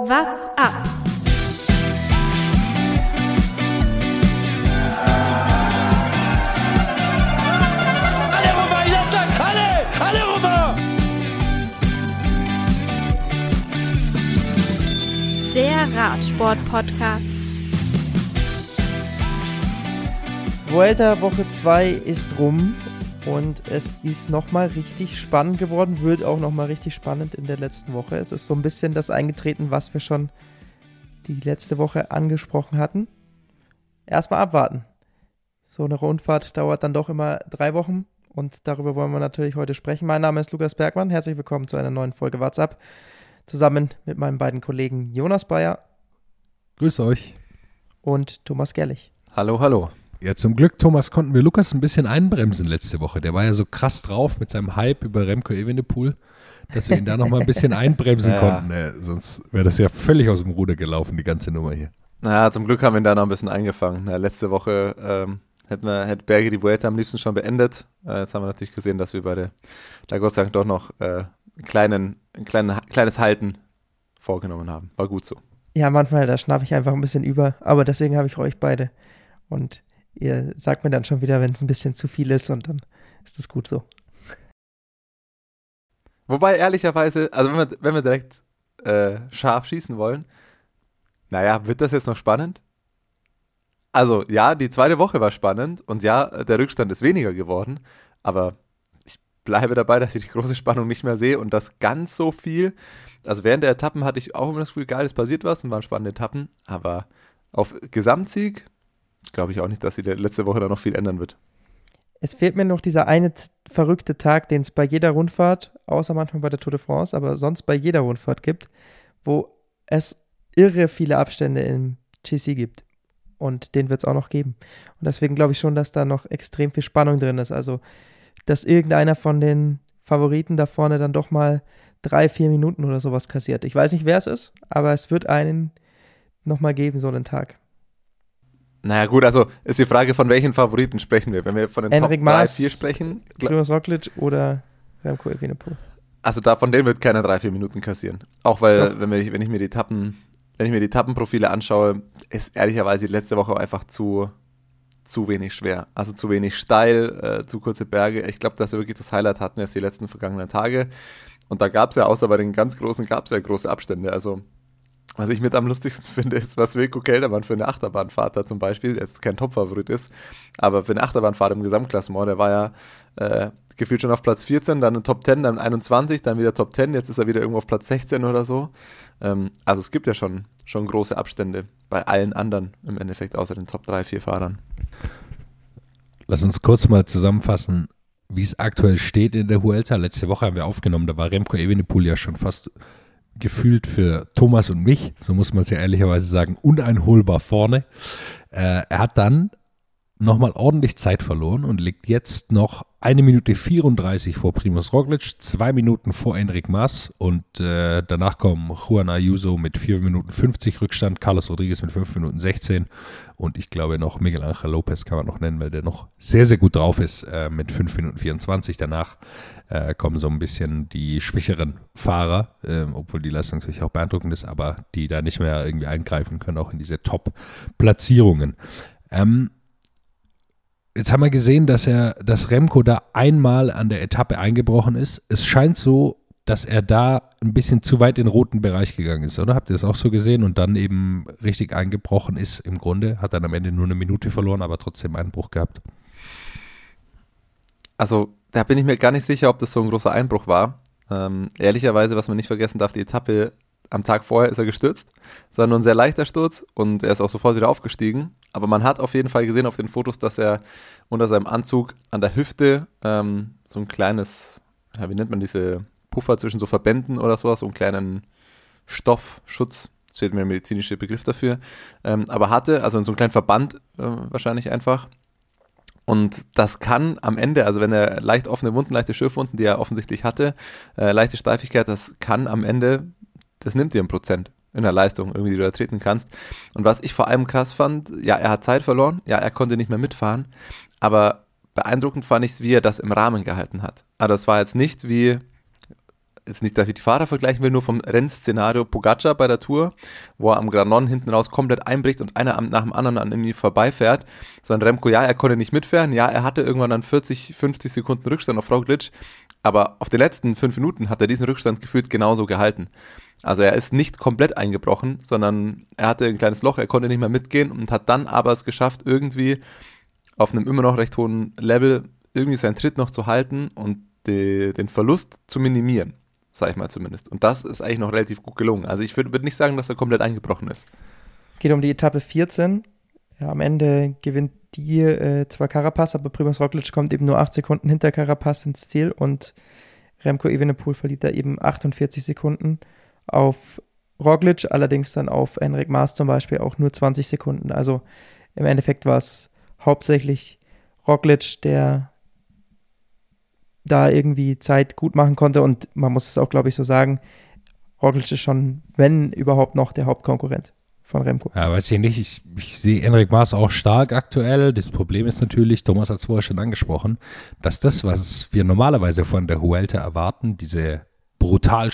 What's up? Romain, il attaque Allez Allez Romain Der Radsport-Podcast. Vuelta Woche 2 ist rum und es ist nochmal richtig spannend geworden, wird auch nochmal richtig spannend in der letzten Woche. Es ist so ein bisschen das eingetreten, was wir schon die letzte Woche angesprochen hatten. Erstmal abwarten. So eine Rundfahrt dauert dann doch immer drei Wochen und darüber wollen wir natürlich heute sprechen. Mein Name ist Lukas Bergmann, herzlich willkommen zu einer neuen Folge WhatsApp. Zusammen mit meinen beiden Kollegen Jonas Bayer Grüß euch. und Thomas Gerlich. Hallo, hallo. Ja, zum Glück, Thomas, konnten wir Lukas ein bisschen einbremsen letzte Woche. Der war ja so krass drauf mit seinem Hype über Remco Evenepoel, dass wir ihn da noch mal ein bisschen einbremsen Ja. konnten. Äh, sonst wäre das ja völlig aus dem Ruder gelaufen, die ganze Nummer hier. Naja, zum Glück haben wir ihn da noch ein bisschen eingefangen. Na, letzte Woche ähm, hätten wir, hätte Berge die Vuelta am liebsten schon beendet. Äh, jetzt haben wir natürlich gesehen, dass wir beide da Gott sei Dank doch noch äh, einen kleinen, ein kleinen, kleines Halten vorgenommen haben. War gut so. Ja, manchmal, da schnappe ich einfach ein bisschen über, aber deswegen habe ich euch beide. Und ihr sagt mir dann schon wieder, wenn es ein bisschen zu viel ist und dann ist das gut so. Wobei, ehrlicherweise, also wenn wir, wenn wir direkt äh, scharf schießen wollen, naja, wird das jetzt noch spannend? Also, ja, die zweite Woche war spannend und ja, der Rückstand ist weniger geworden, aber ich bleibe dabei, dass ich die große Spannung nicht mehr sehe und das ganz so viel. Also, während der Etappen hatte ich auch immer das Gefühl, geil, es passiert was und waren spannende Etappen, aber auf Gesamtsieg glaube ich auch nicht, dass der letzte Woche da noch viel ändern wird. Es fehlt mir noch dieser eine verrückte Tag, den es bei jeder Rundfahrt, außer manchmal bei der Tour de France, aber sonst bei jeder Rundfahrt gibt, wo es irre viele Abstände im GC gibt. Und den wird es auch noch geben. Und deswegen glaube ich schon, dass da noch extrem viel Spannung drin ist. Also, dass irgendeiner von den Favoriten da vorne dann doch mal drei, vier Minuten oder sowas kassiert. Ich weiß nicht, wer es ist, aber es wird einen nochmal geben, so einen Tag. Naja, gut, also ist die Frage, von welchen Favoriten sprechen wir? Wenn wir von den Enric Top 3, Mas, 4 sprechen, Primoz Roglic oder Remco Evenepoel. Also da von denen wird keiner drei, vier Minuten kassieren. Auch weil, wenn, wir, wenn ich mir die Etappen, wenn ich mir die Etappenprofile anschaue, ist ehrlicherweise die letzte Woche einfach zu, zu wenig schwer. Also zu wenig steil, äh, zu kurze Berge. Ich glaube, dass wir wirklich das Highlight hatten jetzt die letzten vergangenen Tage. Und da gab es ja, außer bei den ganz großen, gab es ja große Abstände. Also was ich mit am lustigsten finde, ist, was Wilko Keldermann für eine Achterbahnfahrt da zum Beispiel, jetzt kein Topfavorit ist, aber für eine Achterbahnfahrt im Gesamtklassement, der war ja äh, gefühlt schon auf Platz 14, dann Top 10, dann 21, dann wieder Top 10, jetzt ist er wieder irgendwo auf Platz 16 oder so. Ähm, also es gibt ja schon, schon große Abstände bei allen anderen im Endeffekt, außer den Top 3, 4 Fahrern. Lass uns kurz mal zusammenfassen, wie es aktuell steht in der Vuelta. Letzte Woche haben wir aufgenommen, da war Remco Evenepoel ja schon fast gefühlt für Thomas und mich, so muss man es ja ehrlicherweise sagen, uneinholbar vorne. Äh, er hat dann nochmal ordentlich Zeit verloren und liegt jetzt noch eine Minute 34 vor Primus Roglic, zwei Minuten vor Enric Mas und äh, danach kommen Juan Ayuso mit 4 Minuten 50 Rückstand, Carlos Rodriguez mit 5 Minuten 16 und ich glaube noch Miguel Angel Lopez kann man noch nennen, weil der noch sehr, sehr gut drauf ist äh, mit 5 Minuten 24. Danach äh, kommen so ein bisschen die schwächeren Fahrer, äh, obwohl die Leistung sicher auch beeindruckend ist, aber die da nicht mehr irgendwie eingreifen können, auch in diese Top-Platzierungen. Ähm, Jetzt haben wir gesehen, dass er, dass Remco da einmal an der Etappe eingebrochen ist. Es scheint so, dass er da ein bisschen zu weit in den roten Bereich gegangen ist, oder? Habt ihr das auch so gesehen? Und dann eben richtig eingebrochen ist im Grunde, hat dann am Ende nur eine Minute verloren, aber trotzdem Einbruch gehabt. Also da bin ich mir gar nicht sicher, ob das so ein großer Einbruch war. Ähm, ehrlicherweise, was man nicht vergessen darf, die Etappe am Tag vorher ist er gestürzt. Es war nur ein sehr leichter Sturz und er ist auch sofort wieder aufgestiegen. Aber man hat auf jeden Fall gesehen auf den Fotos, dass er unter seinem Anzug an der Hüfte ähm, so ein kleines, ja, wie nennt man diese Puffer zwischen so Verbänden oder sowas, so einen kleinen Stoffschutz, es fehlt mir der medizinische Begriff dafür, ähm, aber hatte, also so einem kleinen Verband äh, wahrscheinlich einfach. Und das kann am Ende, also wenn er leicht offene Wunden, leichte Schürfwunden, die er offensichtlich hatte, äh, leichte Steifigkeit, das kann am Ende, das nimmt dir ein Prozent in der Leistung, irgendwie, die du ertreten kannst. Und was ich vor allem krass fand, ja, er hat Zeit verloren, ja, er konnte nicht mehr mitfahren, aber beeindruckend fand ich es, wie er das im Rahmen gehalten hat. Aber das war jetzt nicht wie, jetzt nicht, dass ich die Fahrer vergleichen will, nur vom Rennszenario Pogacar bei der Tour, wo er am Granon hinten raus komplett einbricht und einer nach dem anderen an irgendwie vorbeifährt. Sondern Remco, ja, er konnte nicht mitfahren, ja, er hatte irgendwann dann 40, 50 Sekunden Rückstand auf Roglic, aber auf den letzten fünf Minuten hat er diesen Rückstand gefühlt genauso gehalten. Also er ist nicht komplett eingebrochen, sondern er hatte ein kleines Loch, er konnte nicht mehr mitgehen und hat dann aber es geschafft, irgendwie auf einem immer noch recht hohen Level irgendwie seinen Tritt noch zu halten und die, den Verlust zu minimieren, sag ich mal zumindest. Und das ist eigentlich noch relativ gut gelungen. Also ich würde würd nicht sagen, dass er komplett eingebrochen ist. Geht um die Etappe 14. Ja, am Ende gewinnt die äh, zwar Carapaz, aber Primoz Roglic kommt eben nur 8 Sekunden hinter Carapaz ins Ziel und Remco Evenepoel verliert da eben 48 Sekunden auf Roglic, allerdings dann auf Enric Maas zum Beispiel auch nur 20 Sekunden. Also im Endeffekt war es hauptsächlich Roglic, der da irgendwie Zeit gut machen konnte und man muss es auch, glaube ich, so sagen, Roglic ist schon, wenn überhaupt noch, der Hauptkonkurrent von Remco. Ja, weiß ich nicht. Ich, ich sehe Enric Maas auch stark aktuell. Das Problem ist natürlich, Thomas hat es vorher schon angesprochen, dass das, was wir normalerweise von der Huelta erwarten, diese brutal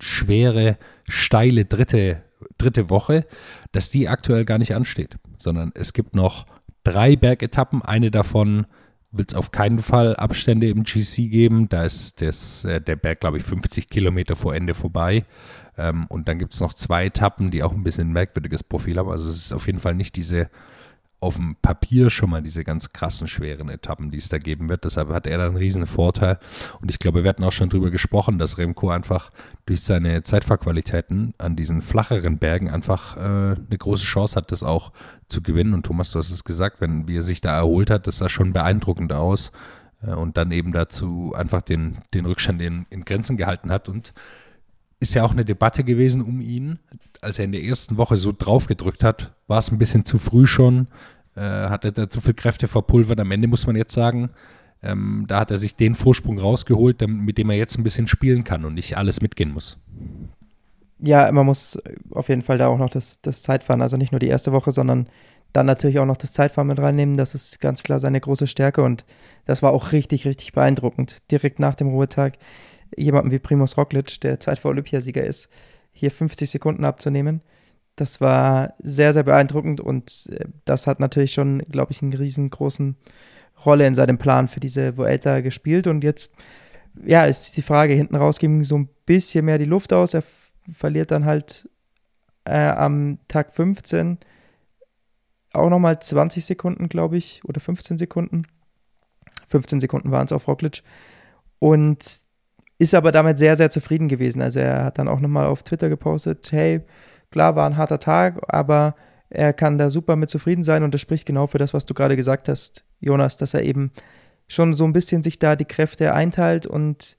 schwere, steile dritte, dritte Woche, dass die aktuell gar nicht ansteht, sondern es gibt noch drei Bergetappen. Eine davon wird es auf keinen Fall Abstände im GC geben. Da ist das, äh, der Berg, glaube ich, 50 Kilometer vor Ende vorbei. Ähm, und dann gibt es noch zwei Etappen, die auch ein bisschen merkwürdiges Profil haben. Also es ist auf jeden Fall nicht diese auf dem Papier schon mal diese ganz krassen, schweren Etappen, die es da geben wird. Deshalb hat er da einen riesen Vorteil. Und ich glaube, wir hatten auch schon drüber gesprochen, dass Remco einfach durch seine Zeitfahrqualitäten an diesen flacheren Bergen einfach äh, eine große Chance hat, das auch zu gewinnen. Und Thomas, du hast es gesagt, wenn wie er sich da erholt hat, das sah schon beeindruckend aus. Äh, und dann eben dazu einfach den, den Rückstand in, in Grenzen gehalten hat. Und ist ja auch eine Debatte gewesen um ihn. Als er in der ersten Woche so draufgedrückt hat, war es ein bisschen zu früh schon, äh, hatte da zu viel Kräfte verpulvert. Am Ende muss man jetzt sagen, ähm, da hat er sich den Vorsprung rausgeholt, mit dem er jetzt ein bisschen spielen kann und nicht alles mitgehen muss. Ja, man muss auf jeden Fall da auch noch das, das Zeitfahren, also nicht nur die erste Woche, sondern dann natürlich auch noch das Zeitfahren mit reinnehmen. Das ist ganz klar seine große Stärke und das war auch richtig, richtig beeindruckend. Direkt nach dem Ruhetag jemanden wie Primus Roglic, der Zeit vor Olympiasieger ist, hier 50 Sekunden abzunehmen. Das war sehr, sehr beeindruckend und äh, das hat natürlich schon, glaube ich, eine riesengroßen Rolle in seinem Plan für diese Vuelta gespielt. Und jetzt, ja, ist die Frage, hinten raus ging so ein bisschen mehr die Luft aus. Er verliert dann halt äh, am Tag 15 auch nochmal 20 Sekunden, glaube ich, oder 15 Sekunden. 15 Sekunden waren es auf Roglic. Und ist aber damit sehr, sehr zufrieden gewesen. Also er hat dann auch nochmal auf Twitter gepostet, hey, klar, war ein harter Tag, aber er kann da super mit zufrieden sein und das spricht genau für das, was du gerade gesagt hast, Jonas, dass er eben schon so ein bisschen sich da die Kräfte einteilt und,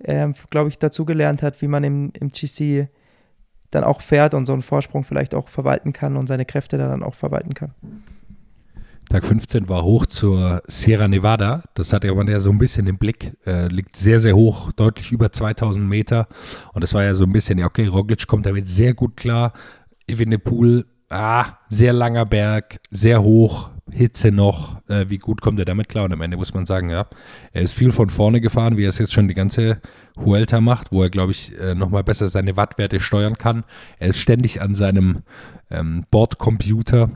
äh, glaube ich, dazugelernt hat, wie man im, im GC dann auch fährt und so einen Vorsprung vielleicht auch verwalten kann und seine Kräfte dann auch verwalten kann. Tag 15 war hoch zur Sierra Nevada. Das hat man ja so ein bisschen im Blick. Äh, liegt sehr, sehr hoch, deutlich über 2000 Meter. Und das war ja so ein bisschen, ja, okay, Roglic kommt damit sehr gut klar. Evenepoel, ah, sehr langer Berg, sehr hoch, Hitze noch. Äh, wie gut kommt er damit klar? Und am Ende muss man sagen, ja, er ist viel von vorne gefahren, wie er es jetzt schon die ganze Huelta macht, wo er, glaube ich, äh, nochmal besser seine Wattwerte steuern kann. Er ist ständig an seinem ähm, Bordcomputer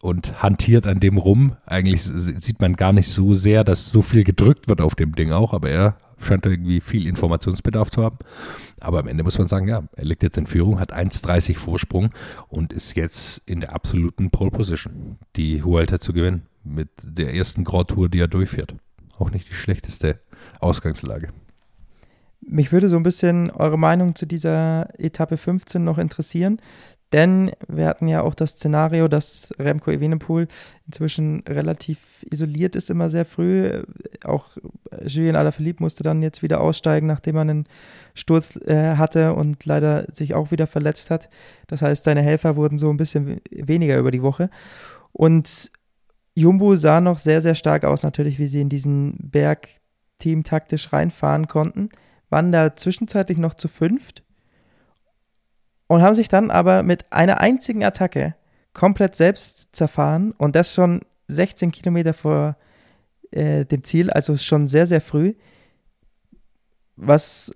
und hantiert an dem rum. Eigentlich sieht man gar nicht so sehr, dass so viel gedrückt wird auf dem Ding auch, aber er scheint irgendwie viel Informationsbedarf zu haben. Aber am Ende muss man sagen, ja, er liegt jetzt in Führung, hat 1,30 Vorsprung und ist jetzt in der absoluten Pole Position, die Huelta zu gewinnen mit der ersten Grand Tour, die er durchführt. Auch nicht die schlechteste Ausgangslage. Mich würde so ein bisschen eure Meinung zu dieser Etappe 15 noch interessieren. Denn wir hatten ja auch das Szenario, dass Remco Evenepoel inzwischen relativ isoliert ist, immer sehr früh. Auch Julien Alaphilippe musste dann jetzt wieder aussteigen, nachdem er einen Sturz äh, hatte und leider sich auch wieder verletzt hat. Das heißt, seine Helfer wurden so ein bisschen weniger über die Woche. Und Jumbo sah noch sehr, sehr stark aus, natürlich, wie sie in diesen Berg teamtaktisch reinfahren konnten. Waren da zwischenzeitlich noch zu fünft und haben sich dann aber mit einer einzigen Attacke komplett selbst zerfahren und das schon 16 Kilometer vor äh, dem Ziel, also schon sehr, sehr früh. Was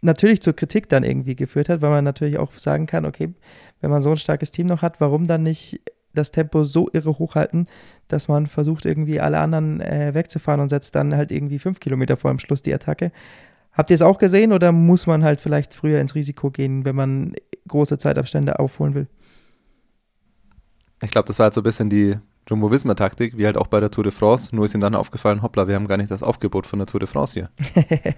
natürlich zur Kritik dann irgendwie geführt hat, weil man natürlich auch sagen kann, okay, wenn man so ein starkes Team noch hat, warum dann nicht das Tempo so irre hochhalten, dass man versucht, irgendwie alle anderen äh, wegzufahren und setzt dann halt irgendwie fünf Kilometer vor dem Schluss die Attacke. Habt ihr es auch gesehen oder muss man halt vielleicht früher ins Risiko gehen, wenn man große Zeitabstände aufholen will? Ich glaube, das war halt so ein bisschen die Jumbo-Visma-Taktik, wie halt auch bei der Tour de France. Nur ist ihnen dann aufgefallen, hoppla, wir haben gar nicht das Aufgebot von der Tour de France hier.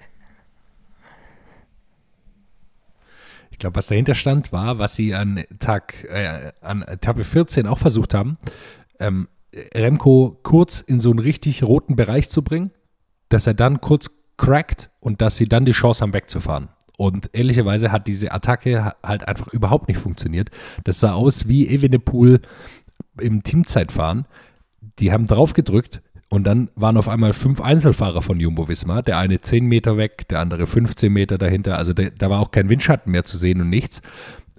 Ich glaube, was dahinter stand, war, was sie an Tag, äh, an Etappe 14 auch versucht haben, ähm, Remco kurz in so einen richtig roten Bereich zu bringen, dass er dann kurz crackt und dass sie dann die Chance haben, wegzufahren. Und ehrlicherweise hat diese Attacke halt einfach überhaupt nicht funktioniert. Das sah aus wie Evenepoel im Teamzeitfahren. Die haben drauf gedrückt, und dann waren auf einmal fünf Einzelfahrer von Jumbo Visma. Der eine 10 Meter weg, der andere 15 Meter dahinter. Also der, da war auch kein Windschatten mehr zu sehen und nichts.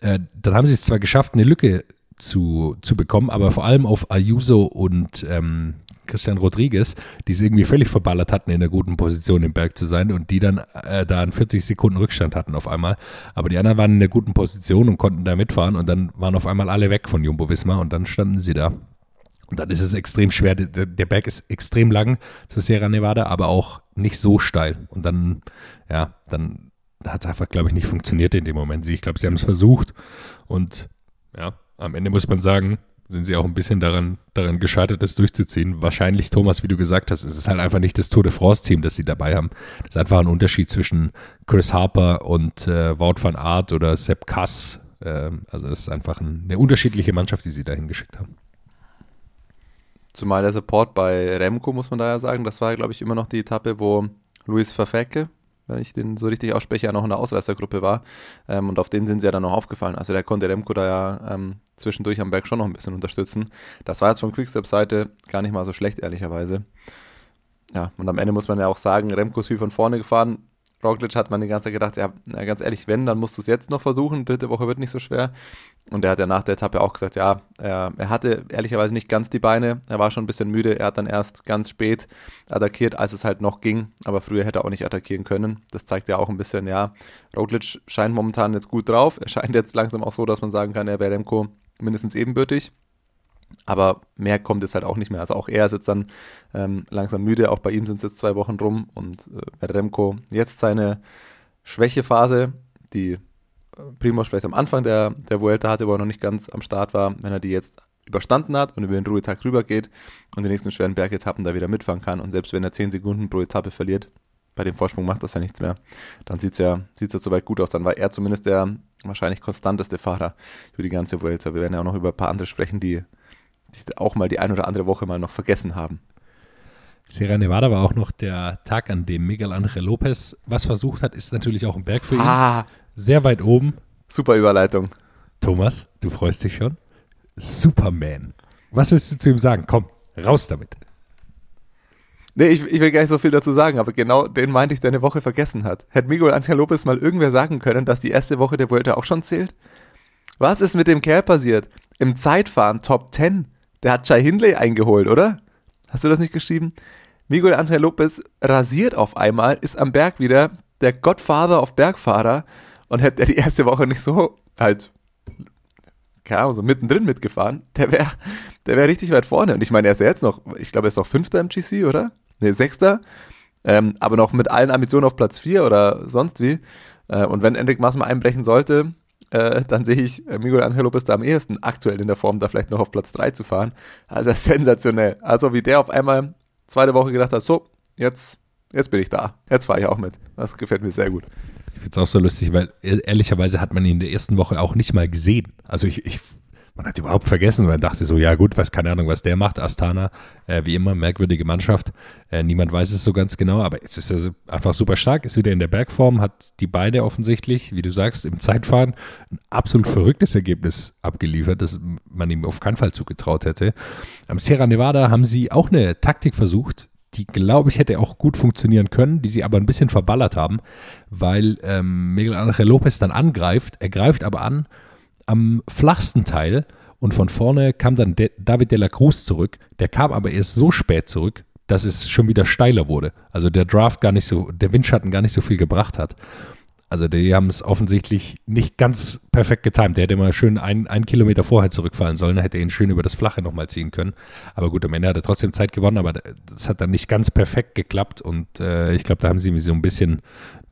Äh, dann haben sie es zwar geschafft, eine Lücke zu, zu bekommen, aber vor allem auf Ayuso und ähm, Christian Rodriguez, die es irgendwie völlig verballert hatten, in einer guten Position im Berg zu sein und die dann äh, da einen 40 Sekunden Rückstand hatten auf einmal. Aber die anderen waren in einer guten Position und konnten da mitfahren und dann waren auf einmal alle weg von Jumbo Visma und dann standen sie da. Und dann ist es extrem schwer. Der, der Berg ist extrem lang zur Sierra Nevada, aber auch nicht so steil. Und dann, ja, dann hat es einfach, glaube ich, nicht funktioniert in dem Moment. Ich glaube, sie haben es versucht. Und ja, am Ende muss man sagen, sind sie auch ein bisschen daran, daran gescheitert, das durchzuziehen. Wahrscheinlich, Thomas, wie du gesagt hast, es ist halt einfach nicht das Tour de France-Team, das sie dabei haben. Das ist einfach ein Unterschied zwischen Chris Harper und äh, Wout van Aert oder Sepp Kass. Ähm, also das ist einfach ein, eine unterschiedliche Mannschaft, die sie dahin geschickt haben. Zumal der Support bei Remco, muss man da ja sagen, das war, glaube ich, immer noch die Etappe, wo Luis Verfecke, wenn ich den so richtig ausspreche, ja noch in der Ausreißergruppe war. Ähm, und auf den sind sie ja dann noch aufgefallen. Also der konnte Remco da ja ähm, zwischendurch am Berg schon noch ein bisschen unterstützen. Das war jetzt von Quickstep-Seite gar nicht mal so schlecht, ehrlicherweise. Ja, und am Ende muss man ja auch sagen, Remco ist viel von vorne gefahren. Roglic hat man die ganze Zeit gedacht, ja, ganz ehrlich, wenn, dann musst du es jetzt noch versuchen. Dritte Woche wird nicht so schwer. Und er hat ja nach der Etappe auch gesagt, ja, er, er, hatte ehrlicherweise nicht ganz die Beine. Er war schon ein bisschen müde. Er hat dann erst ganz spät attackiert, als es halt noch ging. Aber früher hätte er auch nicht attackieren können. Das zeigt ja auch ein bisschen, ja, Roglic scheint momentan jetzt gut drauf. Er scheint jetzt langsam auch so, dass man sagen kann, er wäre Remco mindestens ebenbürtig. Aber mehr kommt jetzt halt auch nicht mehr. Also auch er ist jetzt dann ähm, langsam müde. Auch bei ihm sind es jetzt zwei Wochen rum. Und äh, Remco jetzt seine Schwächephase, die äh, vielleicht am Anfang der, der Vuelta hatte, wo er noch nicht ganz am Start war, wenn er die jetzt überstanden hat und über den Ruhetag rübergeht und die nächsten schweren Bergetappen da wieder mitfahren kann. Und selbst wenn er 10 Sekunden pro Etappe verliert, bei dem Vorsprung macht das ja nichts mehr. Dann sieht es ja, sieht's ja soweit gut aus. Dann war er zumindest der wahrscheinlich konstanteste Fahrer über die ganze Vuelta. Wir werden ja auch noch über ein paar andere sprechen, die die auch mal die ein oder andere Woche mal noch vergessen haben. Sierra Nevada war auch noch der Tag, an dem Miguel Angel Lopez was versucht hat, ist natürlich auch ein Berg für ihn. Ah, Sehr weit oben. super Überleitung. Thomas, du freust dich schon? Superman. Was willst du zu ihm sagen? Komm, raus damit. Nee, ich, ich will gar nicht so viel dazu sagen, aber genau den meinte ich, der eine Woche vergessen hat. Hätte Miguel Angel Lopez mal irgendwer sagen können, dass die erste Woche der Vuelta auch schon zählt? Was ist mit dem Kerl passiert? Im Zeitfahren Top 10. Der hat Chai Hindley eingeholt, oder? Hast du das nicht geschrieben? Miguel Angel Lopez rasiert auf einmal, ist am Berg wieder der Godfather auf Bergfahrer und hätte er die erste Woche nicht so halt, keine Ahnung, so mittendrin mitgefahren, der wäre der wär richtig weit vorne. Und ich meine, er ist ja jetzt noch, ich glaube, er ist noch Fünfter im GC, oder? Ne, Sechster. Ähm, aber noch mit allen Ambitionen auf Platz 4 oder sonst wie. Äh, und wenn Enric Mas mal einbrechen sollte, äh, dann sehe ich äh, Miguel Angel Lopez da am ehesten aktuell in der Form, da vielleicht noch auf Platz 3 zu fahren. Also sensationell. Also wie der auf einmal zweite Woche gedacht hat, so, jetzt, jetzt bin ich da. Jetzt fahre ich auch mit. Das gefällt mir sehr gut. Ich finde es auch so lustig, weil e- ehrlicherweise hat man ihn in der ersten Woche auch nicht mal gesehen. Also ich, ich man hat überhaupt vergessen, man dachte so, ja gut, was keine Ahnung, was der macht. Astana, äh, wie immer, merkwürdige Mannschaft. Äh, niemand weiß es so ganz genau, aber jetzt ist er einfach super stark, ist wieder in der Bergform, hat die Beine offensichtlich, wie du sagst, im Zeitfahren ein absolut verrücktes Ergebnis abgeliefert, das man ihm auf keinen Fall zugetraut hätte. Am Sierra Nevada haben sie auch eine Taktik versucht, die, glaube ich, hätte auch gut funktionieren können, die sie aber ein bisschen verballert haben, weil ähm, Miguel Angel Lopez dann angreift, er greift aber an am flachsten Teil und von vorne kam dann De David de la Cruz zurück. Der kam aber erst so spät zurück, dass es schon wieder steiler wurde. Also der Draft gar nicht so, der Windschatten gar nicht so viel gebracht hat. Also die haben es offensichtlich nicht ganz perfekt getimt. Der hätte mal schön ein, einen Kilometer vorher zurückfallen sollen, hätte er ihn schön über das Flache nochmal ziehen können. Aber gut, am Ende hat er trotzdem Zeit gewonnen, aber das hat dann nicht ganz perfekt geklappt und äh, ich glaube, da haben sie mir so ein bisschen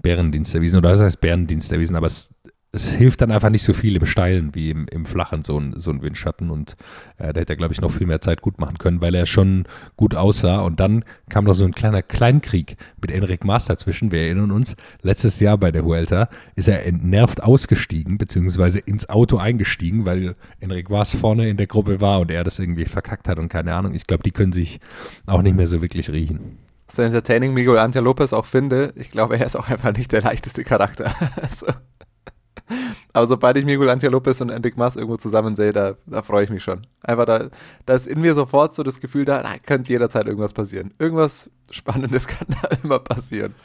Bärendienst erwiesen. Oder das heißt Bärendienst erwiesen, aber es es hilft dann einfach nicht so viel im Steilen wie im, im Flachen, so ein, so ein Windschatten. Und äh, da hätte er, glaube ich, noch viel mehr Zeit gut machen können, weil er schon gut aussah. Und dann kam noch so ein kleiner Kleinkrieg mit Enric Maas dazwischen. Wir erinnern uns, letztes Jahr bei der Huelta ist er entnervt ausgestiegen, beziehungsweise ins Auto eingestiegen, weil Enric Maas vorne in der Gruppe war und er das irgendwie verkackt hat und keine Ahnung. Ich glaube, die können sich auch nicht mehr so wirklich riechen so entertaining Miguel Angel Lopez auch finde, ich glaube, er ist auch einfach nicht der leichteste Charakter. also, aber sobald ich Miguel Angel Lopez und Enric Mas irgendwo zusammen sehe, da, da freue ich mich schon. Einfach da, da ist in mir sofort so das Gefühl da, da könnte jederzeit irgendwas passieren. Irgendwas Spannendes kann da immer passieren.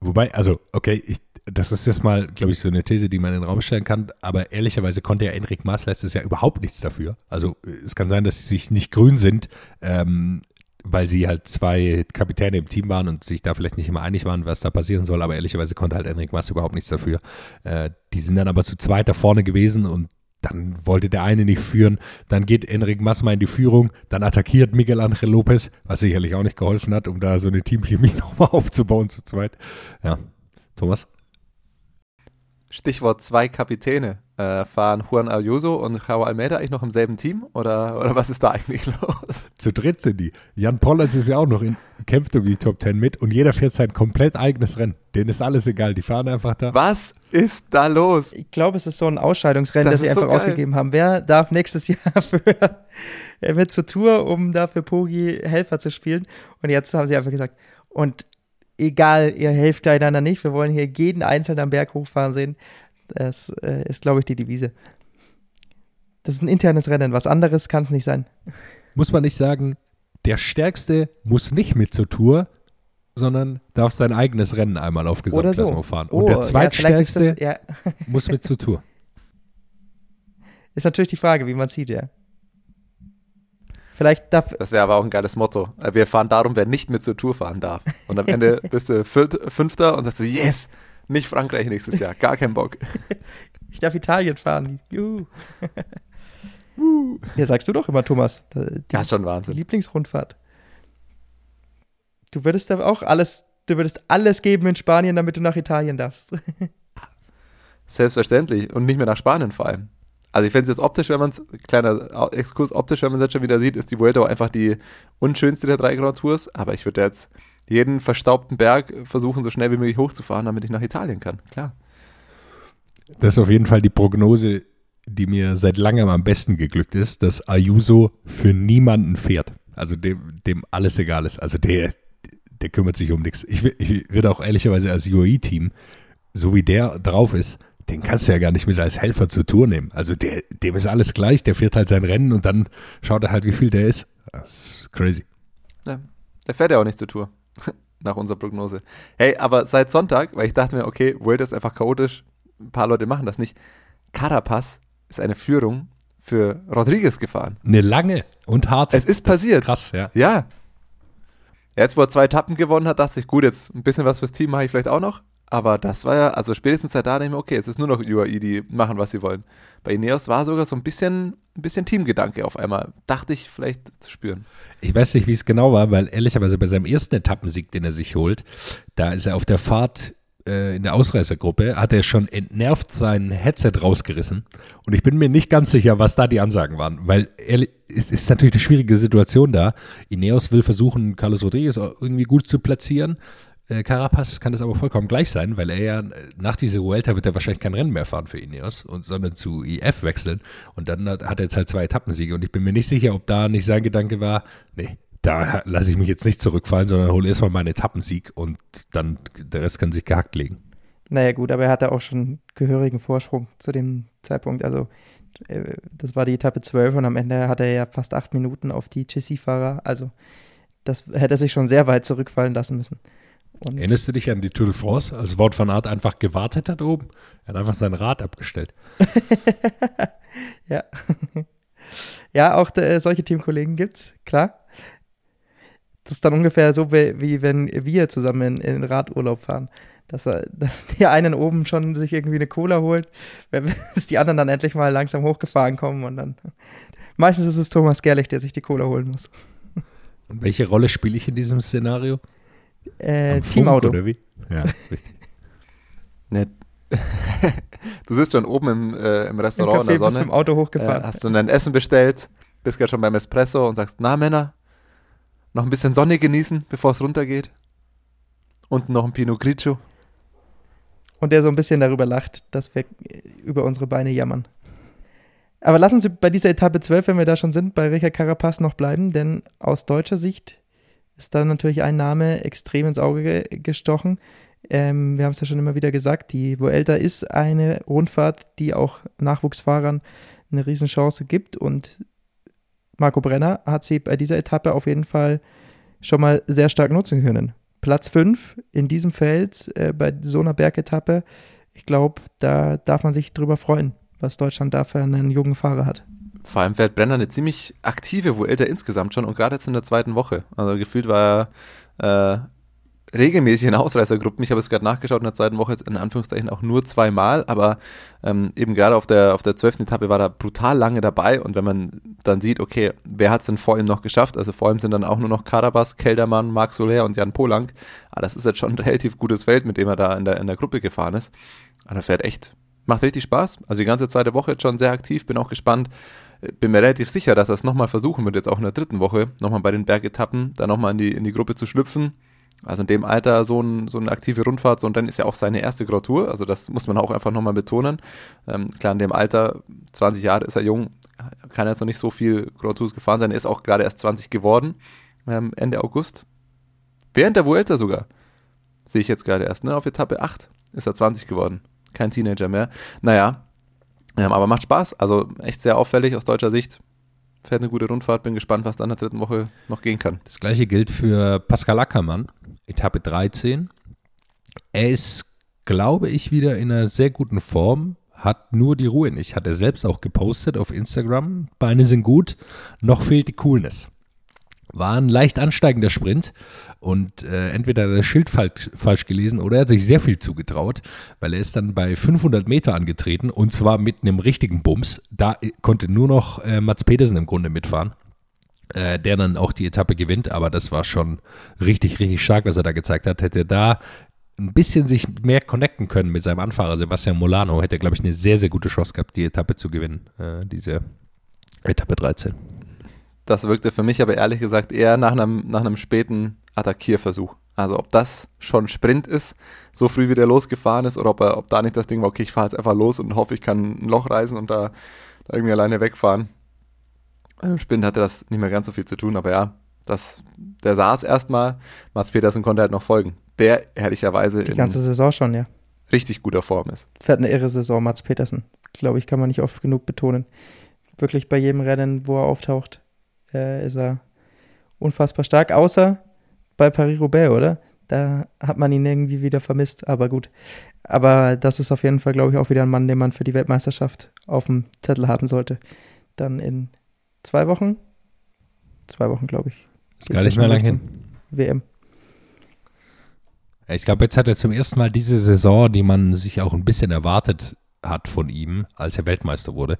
Wobei, also, okay, ich, das ist jetzt mal, glaube ich, so eine These, die man in den Raum stellen kann, aber ehrlicherweise konnte ja Enric Maas letztes Jahr überhaupt nichts dafür. Also es kann sein, dass sie sich nicht grün sind, ähm, weil sie halt zwei Kapitäne im Team waren und sich da vielleicht nicht immer einig waren, was da passieren soll. Aber ehrlicherweise konnte halt Enric Mas überhaupt nichts dafür. Äh, die sind dann aber zu zweit da vorne gewesen und dann wollte der eine nicht führen. Dann geht Enric mal in die Führung. Dann attackiert Miguel Angel Lopez, was sicherlich auch nicht geholfen hat, um da so eine Teamchemie nochmal aufzubauen zu zweit. Ja, Thomas? Stichwort zwei Kapitäne. Äh, fahren Juan Ayuso und Jao Almeida eigentlich noch im selben Team oder, oder was ist da eigentlich los? Zu dritt sind die. Jan Pollands ist ja auch noch in, kämpft um die Top Ten mit und jeder fährt sein komplett eigenes Rennen. Denen ist alles egal, die fahren einfach da. Was ist da los? Ich glaube, es ist so ein Ausscheidungsrennen, das, das sie einfach so ausgegeben haben. Wer darf nächstes Jahr für er wird zur Tour, um da für Pogi Helfer zu spielen? Und jetzt haben sie einfach gesagt, und egal, ihr helft einander nicht, wir wollen hier jeden einzelnen am Berg hochfahren sehen. Das äh, ist, glaube ich, die Devise. Das ist ein internes Rennen. Was anderes kann es nicht sein. Muss man nicht sagen, der Stärkste muss nicht mit zur Tour, sondern darf sein eigenes Rennen einmal auf Gesamtklassement so. fahren. Und oh, der Zweitstärkste ja, das, ja. muss mit zur Tour. Ist natürlich die Frage, wie man sieht, ja. Vielleicht darf. Das wäre aber auch ein geiles Motto. Wir fahren darum, wer nicht mit zur Tour fahren darf. Und am Ende bist du Fünfter und sagst du, yes, nicht Frankreich nächstes Jahr, gar keinen Bock. ich darf Italien fahren. Juhu. ja, sagst du doch immer, Thomas. Die, ja, schon Wahnsinn. Lieblingsrundfahrt. Du würdest da auch alles, du würdest alles geben in Spanien, damit du nach Italien darfst. Selbstverständlich. Und nicht mehr nach Spanien vor allem. Also ich finde es jetzt optisch, wenn man es, kleiner Exkurs, optisch, wenn man es jetzt schon wieder sieht, ist die Vuelta auch einfach die unschönste der drei Grand Tours. Aber ich würde jetzt jeden verstaubten Berg versuchen, so schnell wie möglich hochzufahren, damit ich nach Italien kann. Klar. Das ist auf jeden Fall die Prognose, die mir seit langem am besten geglückt ist, dass Ayuso für niemanden fährt. Also dem, dem alles egal ist. Also der, der kümmert sich um nichts. Ich, ich würde auch ehrlicherweise als UAE-Team, so wie der drauf ist, den kannst du ja gar nicht mit als Helfer zur Tour nehmen. Also der, dem ist alles gleich, der fährt halt sein Rennen und dann schaut er halt, wie viel der ist. Das ist crazy. Ja, der fährt ja auch nicht zur Tour. nach unserer Prognose. Hey, aber seit Sonntag, weil ich dachte mir, okay, World ist einfach chaotisch, ein paar Leute machen das nicht. Carapaz ist eine Führung für Rodriguez gefahren. Eine lange und harte. Es ist passiert. Ist krass, ja. Ja. Jetzt, wo er zwei Etappen gewonnen hat, dachte ich, gut, jetzt ein bisschen was fürs Team mache ich vielleicht auch noch. Aber das war ja, also spätestens da denke ich mir, okay, es ist nur noch UAE, die machen, was sie wollen. Bei Ineos war sogar so ein bisschen, ein bisschen Teamgedanke auf einmal. Dachte ich vielleicht zu spüren. Ich weiß nicht, wie es genau war, weil ehrlicherweise bei seinem ersten Etappensieg, den er sich holt, da ist er auf der Fahrt äh, in der Ausreißergruppe, hat er schon entnervt sein Headset rausgerissen. Und ich bin mir nicht ganz sicher, was da die Ansagen waren, weil er, es ist natürlich eine schwierige Situation da. Ineos will versuchen, Carlos Rodriguez irgendwie gut zu platzieren. Äh, Carapaz kann das aber vollkommen gleich sein, weil er ja nach dieser Vuelta wird er wahrscheinlich kein Rennen mehr fahren für Ineos, und, sondern zu IF wechseln. Und dann hat, hat er jetzt halt zwei Etappensiege. Und ich bin mir nicht sicher, ob da nicht sein Gedanke war, nee, da lasse ich mich jetzt nicht zurückfallen, sondern hole erstmal meinen Etappensieg und dann der Rest kann sich gehackt legen. Naja, gut, aber er hatte auch schon gehörigen Vorsprung zu dem Zeitpunkt. Also, äh, das war die Etappe 12 und am Ende hatte er ja fast acht Minuten auf die GC-Fahrer. Also, das hätte er sich schon sehr weit zurückfallen lassen müssen. Und Erinnerst du dich an die Tour de France, als Wort von Art einfach gewartet hat oben? Er hat einfach sein Rad abgestellt. ja. ja, auch äh, solche Teamkollegen gibt es, klar. Das ist dann ungefähr so, wie, wie wenn wir zusammen in, in Radurlaub fahren. dass er, der einen oben schon sich irgendwie eine Cola holt, bis die anderen dann endlich mal langsam hochgefahren kommen und dann meistens ist es Thomas Gerlich, der sich die Cola holen muss. Und welche Rolle spiele ich in diesem Szenario? Äh, Teamauto. Oder wie? Ja, richtig. Ne, du sitzt schon oben im, äh, im Im Restaurant in Café der bist Sonne. mit dem Auto Äh, hochgefahren. hast du dein Essen bestellt, bist gerade schon beim Espresso und sagst, na Männer, noch ein bisschen Sonne genießen, bevor es runtergeht. Und noch ein Pinot Grigio. und der so ein bisschen darüber lacht, dass wir über unsere Beine jammern. Aber lassen Sie bei dieser Etappe 12, wenn wir da schon sind, bei Richard Carapaz noch bleiben, denn aus deutscher Sicht ist da natürlich ein Name extrem ins Auge ge gestochen. Ähm, wir haben es ja schon immer wieder gesagt, die Vuelta ist eine Rundfahrt, die auch Nachwuchsfahrern eine Riesenchance gibt und Marco Brenner hat sie bei dieser Etappe auf jeden Fall schon mal sehr stark nutzen können. Platz 5 in diesem Feld äh, bei so einer Bergetappe. Ich glaube, da darf man sich drüber freuen, was Deutschland da für einen jungen Fahrer hat. Vor allem fährt Brenner eine ziemlich aktive Vuelta insgesamt schon und gerade jetzt in der zweiten Woche. Also gefühlt war er äh, regelmäßig in Ausreißergruppen. Ich habe es gerade nachgeschaut in der zweiten Woche jetzt in Anführungszeichen auch nur zweimal, aber ähm, eben gerade auf der auf der zwölften Etappe war er brutal lange dabei und wenn man dann sieht, okay, wer hat es denn vor ihm noch geschafft? Also vor ihm sind dann auch nur noch Karabas, Keldermann, Marc Soler und Jan Polank. Aber das ist jetzt schon ein relativ gutes Feld, mit dem er da in der, in der Gruppe gefahren ist. Aber er fährt echt, macht richtig Spaß. Also die ganze zweite Woche jetzt schon sehr aktiv, bin auch gespannt. Bin mir relativ sicher, dass er es nochmal versuchen wird, jetzt auch in der dritten Woche, nochmal bei den Bergetappen, da nochmal in die, in die Gruppe zu schlüpfen. Also in dem Alter so, ein, so eine aktive Rundfahrt, so, und dann ist ja auch seine erste Grand also das muss man auch einfach nochmal betonen. Ähm, klar, in dem Alter, 20 Jahre ist er jung, kann jetzt noch nicht so viel Grand gefahren sein, er ist auch gerade erst 20 geworden, ähm, Ende August. Während der Vuelta sogar, sehe ich jetzt gerade erst, ne, auf Etappe 8 ist er 20 geworden. Kein Teenager mehr. Naja, ähm, aber macht Spaß, also echt sehr auffällig aus deutscher Sicht. Fährt eine gute Rundfahrt, bin gespannt, was dann in der dritten Woche noch gehen kann. Das gleiche gilt für Pascal Ackermann, Etappe 13. Er ist, glaube ich, wieder in einer sehr guten Form, hat nur die Ruhe nicht. Hat er selbst auch gepostet auf Instagram. Beine sind gut, noch fehlt die Coolness. War ein leicht ansteigender Sprint und äh, entweder er das Schild falsch, falsch gelesen oder er hat sich sehr viel zugetraut, weil er ist dann bei 500 Meter angetreten und zwar mit einem richtigen Bums. Da äh, konnte nur noch äh, Mats Petersen im Grunde mitfahren äh, der dann auch die Etappe gewinnt, aber das war schon richtig, richtig stark, was er da gezeigt hat. Hätte er da ein bisschen sich mehr connecten können mit seinem Anfahrer Sebastian Molano, hätte er, glaube ich, eine sehr, sehr gute Chance gehabt, die Etappe zu gewinnen, äh, diese Etappe 13. Das wirkte für mich aber ehrlich gesagt eher nach einem, nach einem späten Attackierversuch. Also ob das schon Sprint ist, so früh wie der losgefahren ist, oder ob, er, ob da nicht das Ding war, okay, ich fahre jetzt einfach los und hoffe, ich kann ein Loch reißen und da, da irgendwie alleine wegfahren. Im Sprint hatte das nicht mehr ganz so viel zu tun, aber ja, das, der saß erstmal. Mats Petersen konnte halt noch folgen. Der ehrlicherweise Die in ganze Saison schon, ja. richtig guter Form ist. Fährt eine irre Saison, Mats Petersen. Glaube ich, kann man nicht oft genug betonen. Wirklich bei jedem Rennen, wo er auftaucht, äh, ist er unfassbar stark. Außer bei Paris-Roubaix, oder? Da hat man ihn irgendwie wieder vermisst, aber gut. Aber das ist auf jeden Fall, glaube ich, auch wieder ein Mann, den man für die Weltmeisterschaft auf dem Zettel haben sollte. Dann in zwei Wochen? Zwei Wochen, glaube ich. Ist gar nicht mehr lang hin. WM. Ich glaube, jetzt hat er zum ersten Mal diese Saison, die man sich auch ein bisschen erwartet hat von ihm, als er Weltmeister wurde.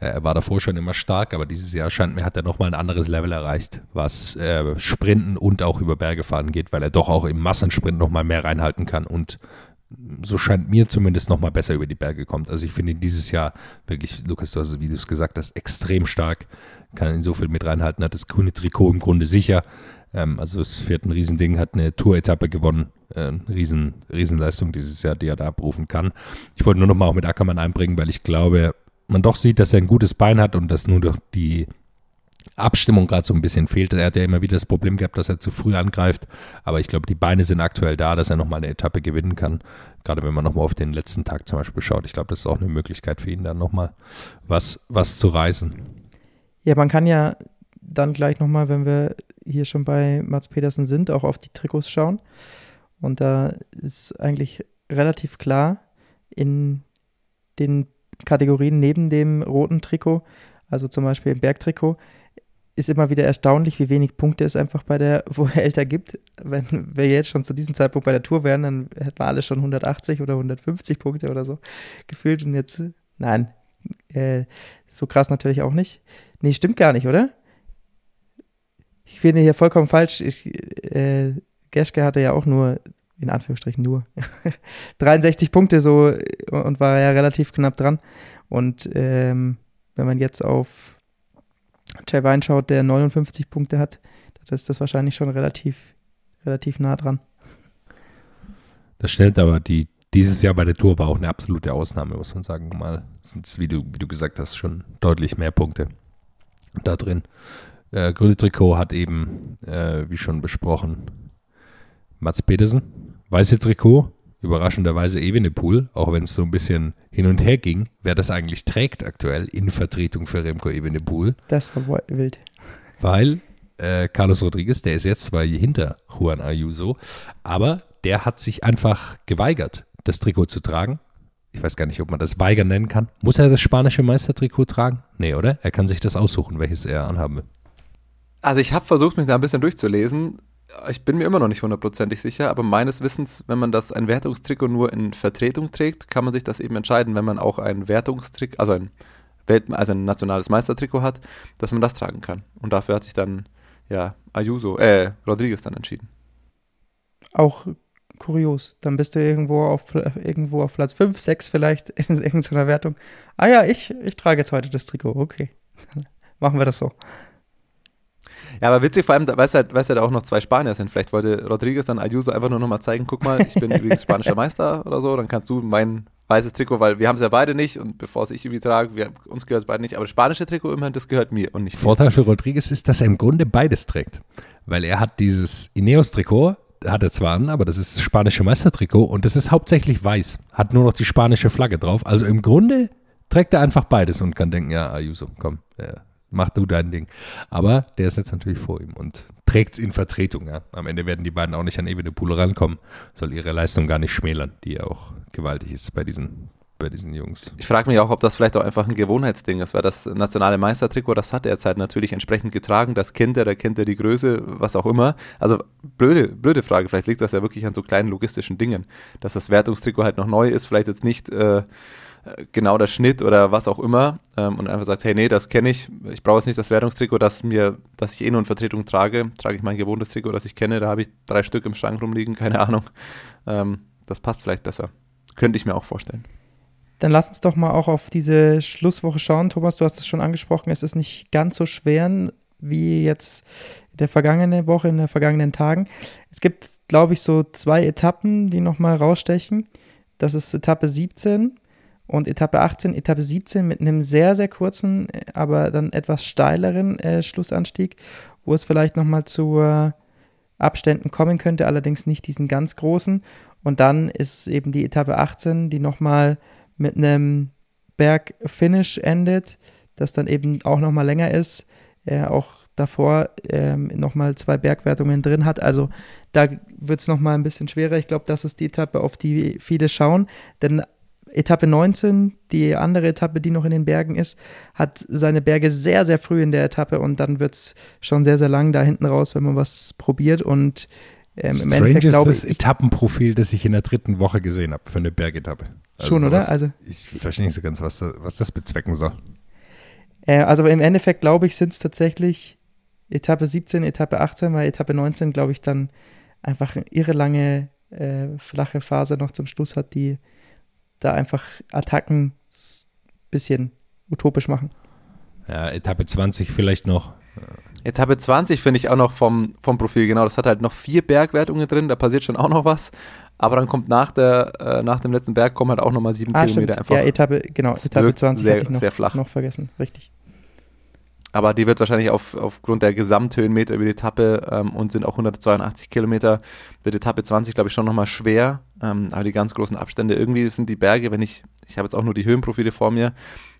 Äh, Er war davor schon immer stark, aber dieses Jahr scheint mir, hat er nochmal ein anderes Level erreicht, was äh, Sprinten und auch über Berge fahren geht, weil er doch auch im Massensprint nochmal mehr reinhalten kann und so scheint mir zumindest nochmal besser über die Berge kommt. Also ich finde ihn dieses Jahr wirklich, Lukas, du hast, wie du es gesagt hast, extrem stark, kann ihn so viel mit reinhalten, hat das grüne Trikot im Grunde sicher. Ähm, also es fährt ein Riesending, hat eine Tour-Etappe gewonnen, äh, Riesen, Riesenleistung dieses Jahr, die er da abrufen kann. Ich wollte nur noch mal auch mit Ackermann einbringen, weil ich glaube, man doch sieht, dass er ein gutes Bein hat und dass nur durch die Abstimmung gerade so ein bisschen fehlt. Er hat ja immer wieder das Problem gehabt, dass er zu früh angreift, aber ich glaube, die Beine sind aktuell da, dass er nochmal eine Etappe gewinnen kann. Gerade wenn man nochmal auf den letzten Tag zum Beispiel schaut. Ich glaube, das ist auch eine Möglichkeit für ihn, dann nochmal was, was zu reißen. Ja, man kann ja dann gleich nochmal, wenn wir hier schon bei Mats Petersen sind, auch auf die Trikots schauen. Und da ist eigentlich relativ klar in den Kategorien neben dem roten Trikot, also zum Beispiel im Bergtrikot, ist immer wieder erstaunlich, wie wenig Punkte es einfach bei der Vuelta gibt. Wenn wir jetzt schon zu diesem Zeitpunkt bei der Tour wären, dann hätten wir alle schon 180 oder 150 Punkte oder so gefühlt. Und jetzt, nein, äh, so krass natürlich auch nicht. Nee, stimmt gar nicht, oder? Ich finde hier vollkommen falsch. Ich, äh, Geschke hatte ja auch nur, in Anführungsstrichen nur, 63 Punkte so und war ja relativ knapp dran. Und ähm, wenn man jetzt auf Jay Wein schaut, der 59 Punkte hat, dann ist das wahrscheinlich schon relativ, relativ nah dran. Das stimmt, aber die, dieses Jahr bei der Tour war auch eine absolute Ausnahme, muss man sagen. Mal sind es, wie du, wie du gesagt hast, schon deutlich mehr Punkte da drin. Äh, grüne Trikot hat eben, äh, wie schon besprochen, Mats Petersen. Weiße Trikot, überraschenderweise Evenepoel, auch wenn es so ein bisschen hin und her ging, wer das eigentlich trägt aktuell in Vertretung für Remco Evenepoel. Das war wild. Weil äh, Carlos Rodriguez, der ist jetzt zwar hinter Juan Ayuso, aber der hat sich einfach geweigert, das Trikot zu tragen. Ich weiß gar nicht, ob man das weigern nennen kann. Muss er das spanische Meistertrikot tragen? Nee, oder? Er kann sich das aussuchen, welches er anhaben will. Also ich habe versucht, mich da ein bisschen durchzulesen. Ich bin mir immer noch nicht hundertprozentig sicher, aber meines Wissens, wenn man das ein Wertungstrikot nur in Vertretung trägt, kann man sich das eben entscheiden, wenn man auch ein Wertungstrikot, also ein Welt, also ein nationales Meistertrikot hat, dass man das tragen kann. Und dafür hat sich dann ja Ayuso, äh, Rodriguez dann entschieden. Auch kurios. Dann bist du irgendwo auf, irgendwo auf Platz 5, 6 vielleicht in irgendeiner Wertung. Ah ja, ich, ich trage jetzt heute das Trikot. Okay. Machen wir das so. Ja, aber witzig vor allem, weil es halt, weil's halt auch noch zwei Spanier sind. Vielleicht wollte Rodriguez dann Ayuso einfach nur nochmal zeigen, guck mal, ich bin übrigens spanischer Meister oder so, dann kannst du mein weißes Trikot, weil wir haben es ja beide nicht und bevor es ich irgendwie trage, wir, uns gehört es beide nicht, aber das spanische Trikot immerhin, das gehört mir und nicht Vorteil für Rodriguez ist, dass er im Grunde beides trägt, weil er hat dieses Ineos-Trikot, hat er zwar an, aber das ist das spanische Meistertrikot und das ist hauptsächlich weiß, hat nur noch die spanische Flagge drauf, also im Grunde trägt er einfach beides und kann denken, ja, Ayuso, komm, ja, mach du dein Ding. Aber der ist jetzt natürlich vor ihm und trägt es in Vertretung. Ja. Am Ende werden die beiden auch nicht an Evenepoel rankommen. Soll ihre Leistung gar nicht schmälern, die ja auch gewaltig ist bei diesen, bei diesen Jungs. Ich frage mich auch, ob das vielleicht auch einfach ein Gewohnheitsding ist, weil das nationale Meistertrikot, das hat er jetzt halt natürlich entsprechend getragen. Das kennt er, da kennt er die Größe, was auch immer. Also blöde, blöde Frage. Vielleicht liegt das ja wirklich an so kleinen logistischen Dingen, dass das Wertungstrikot halt noch neu ist, vielleicht jetzt nicht. Äh, genau der Schnitt oder was auch immer ähm, und einfach sagt, hey, nee, das kenne ich, ich brauche jetzt nicht das Wertungstrikot, das mir, das ich eh nur in Vertretung trage, trage ich mein gewohntes Trikot, das ich kenne, da habe ich drei Stück im Schrank rumliegen, keine Ahnung. Ähm, das passt vielleicht besser. Könnte ich mir auch vorstellen. Dann lass uns doch mal auch auf diese Schlusswoche schauen. Thomas, du hast es schon angesprochen, es ist nicht ganz so schwer wie jetzt in der vergangenen Woche, in den vergangenen Tagen. Es gibt, glaube ich, so zwei Etappen, die nochmal rausstechen. Das ist Etappe 17 und Etappe 18, Etappe 17 mit einem sehr, sehr kurzen, aber dann etwas steileren äh, Schlussanstieg, wo es vielleicht nochmal zu äh, Abständen kommen könnte, allerdings nicht diesen ganz großen. Und dann ist eben die Etappe 18, die nochmal mit einem Bergfinish endet, das dann eben auch nochmal länger ist, äh, auch davor ähm, nochmal zwei Bergwertungen drin hat. Also da wird es nochmal ein bisschen schwerer. Ich glaube, das ist die Etappe, auf die viele schauen. Denn Etappe 19, die andere Etappe, die noch in den Bergen ist, hat seine Berge sehr, sehr früh in der Etappe und dann wird es schon sehr, sehr lang da hinten raus, wenn man was probiert. Und ähm, im Endeffekt glaube ich. das Etappenprofil, das ich in der dritten Woche gesehen habe für eine Bergetappe. Also schon, sowas, oder? Also, ich verstehe nicht so ganz, was das, was das bezwecken soll. Äh, also im Endeffekt, glaube ich, sind es tatsächlich Etappe 17, Etappe 18, weil Etappe 19, glaube ich, dann einfach eine irre lange äh, flache Phase noch zum Schluss hat, die da einfach Attacken ein bisschen utopisch machen. Ja, Etappe 20 vielleicht noch. Etappe 20 finde ich auch noch vom, vom Profil, genau. Das hat halt noch vier Bergwertungen drin, da passiert schon auch noch was. Aber dann kommt nach, der, äh, nach dem letzten Berg kommen halt auch nochmal sieben ah, Kilometer stimmt. einfach. Ja, Etappe, genau, Etappe 20 sehr, hatte ich noch, sehr flach. noch vergessen, richtig. Aber die wird wahrscheinlich auf, aufgrund der Gesamthöhenmeter über die Etappe ähm, und sind auch 182 Kilometer, wird Etappe 20, glaube ich, schon nochmal schwer. Ähm, aber die ganz großen Abstände, irgendwie sind die Berge, wenn ich, ich habe jetzt auch nur die Höhenprofile vor mir,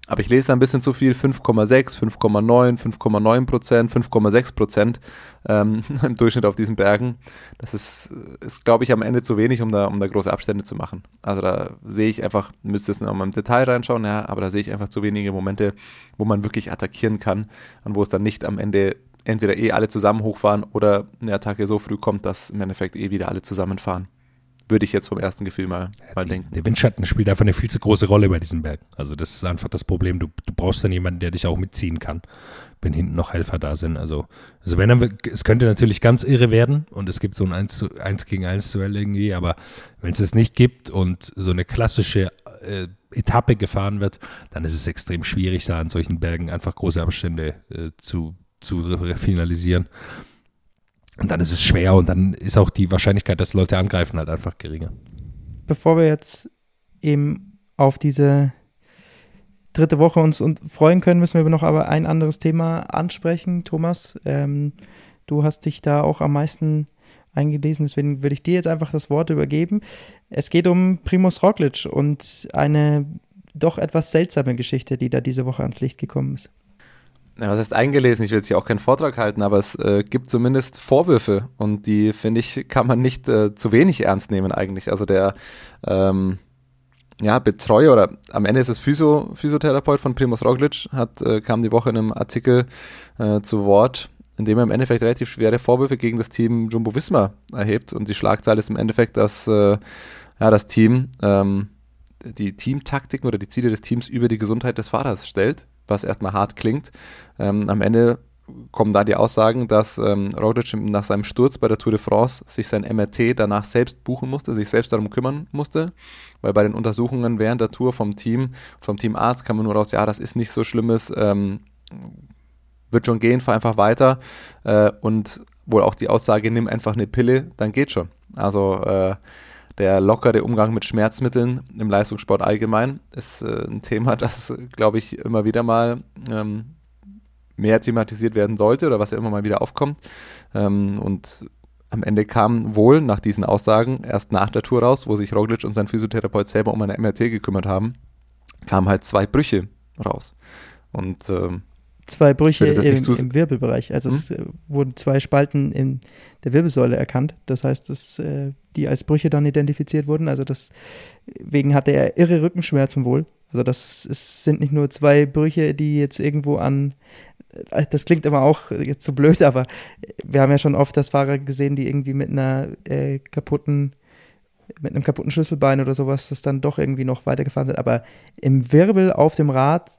aber ich lese da ein bisschen zu viel, 5,6, 5,9, 5,9 Prozent, 5,6 Prozent ähm, im Durchschnitt auf diesen Bergen. Das ist, ist glaube ich, am Ende zu wenig, um da, um da große Abstände zu machen. Also da sehe ich einfach, müsste es nochmal im Detail reinschauen, ja, aber da sehe ich einfach zu wenige Momente, wo man wirklich attackieren kann und wo es dann nicht am Ende entweder eh alle zusammen hochfahren oder eine Attacke so früh kommt, dass im Endeffekt eh wieder alle zusammenfahren. Würde ich jetzt vom ersten Gefühl mal, mal Die, denken. der Windschatten spielt einfach eine viel zu große Rolle bei diesem Berg. Also das ist einfach das Problem. Du, du brauchst dann jemanden, der dich auch mitziehen kann, wenn hinten noch Helfer da sind. Also, also wenn dann, es könnte natürlich ganz irre werden und es gibt so ein 1, zu, 1 gegen 1 Duell irgendwie, aber wenn es es nicht gibt und so eine klassische äh, Etappe gefahren wird, dann ist es extrem schwierig, da an solchen Bergen einfach große Abstände äh, zu, zu finalisieren. Und dann ist es schwer und dann ist auch die Wahrscheinlichkeit, dass Leute angreifen, halt einfach geringer. Bevor wir jetzt eben auf diese dritte Woche uns freuen können, müssen wir noch aber ein anderes Thema ansprechen. Thomas, ähm, du hast dich da auch am meisten eingelesen, deswegen würde ich dir jetzt einfach das Wort übergeben. Es geht um Primus Roglic und eine doch etwas seltsame Geschichte, die da diese Woche ans Licht gekommen ist. Ja, was heißt eingelesen? Ich will jetzt hier auch keinen Vortrag halten, aber es äh, gibt zumindest Vorwürfe und die, finde ich, kann man nicht äh, zu wenig ernst nehmen eigentlich. Also der ähm, ja, Betreuer oder am Ende ist es Physio, Physiotherapeut von Primus Roglic, hat, äh, kam die Woche in einem Artikel äh, zu Wort, in dem er im Endeffekt relativ schwere Vorwürfe gegen das Team Jumbo Visma erhebt. Und die Schlagzeile ist im Endeffekt, dass äh, ja, das Team ähm, die Teamtaktiken oder die Ziele des Teams über die Gesundheit des Fahrers stellt, was erstmal hart klingt. Ähm, am Ende kommen da die Aussagen, dass ähm, Roglic nach seinem Sturz bei der Tour de France sich sein MRT danach selbst buchen musste, sich selbst darum kümmern musste, weil bei den Untersuchungen während der Tour vom Team, vom Teamarzt kam man nur raus, ja, das ist nicht so schlimmes, ähm, wird schon gehen, fahr einfach weiter äh, und wohl auch die Aussage, nimm einfach eine Pille, dann geht schon. Also äh, der lockere Umgang mit Schmerzmitteln im Leistungssport allgemein ist äh, ein Thema, das, glaube ich, immer wieder mal ähm, mehr thematisiert werden sollte oder was ja immer mal wieder aufkommt. Ähm, und am Ende kam wohl nach diesen Aussagen erst nach der Tour raus, wo sich Roglic und sein Physiotherapeut selber um eine MRT gekümmert haben, kamen halt zwei Brüche raus. Und ähm, Zwei Brüche im, im Wirbelbereich. Also es äh, wurden zwei Spalten in der Wirbelsäule erkannt. Das heißt, dass äh, die als Brüche dann identifiziert wurden. Also deswegen hatte er irre Rückenschmerzen wohl. Also das es sind nicht nur zwei Brüche, die jetzt irgendwo an äh, das klingt immer auch jetzt so blöd, aber wir haben ja schon oft das Fahrer gesehen, die irgendwie mit einer äh, kaputten mit einem kaputten Schlüsselbein oder sowas, das dann doch irgendwie noch weitergefahren sind. Aber im Wirbel auf dem Rad,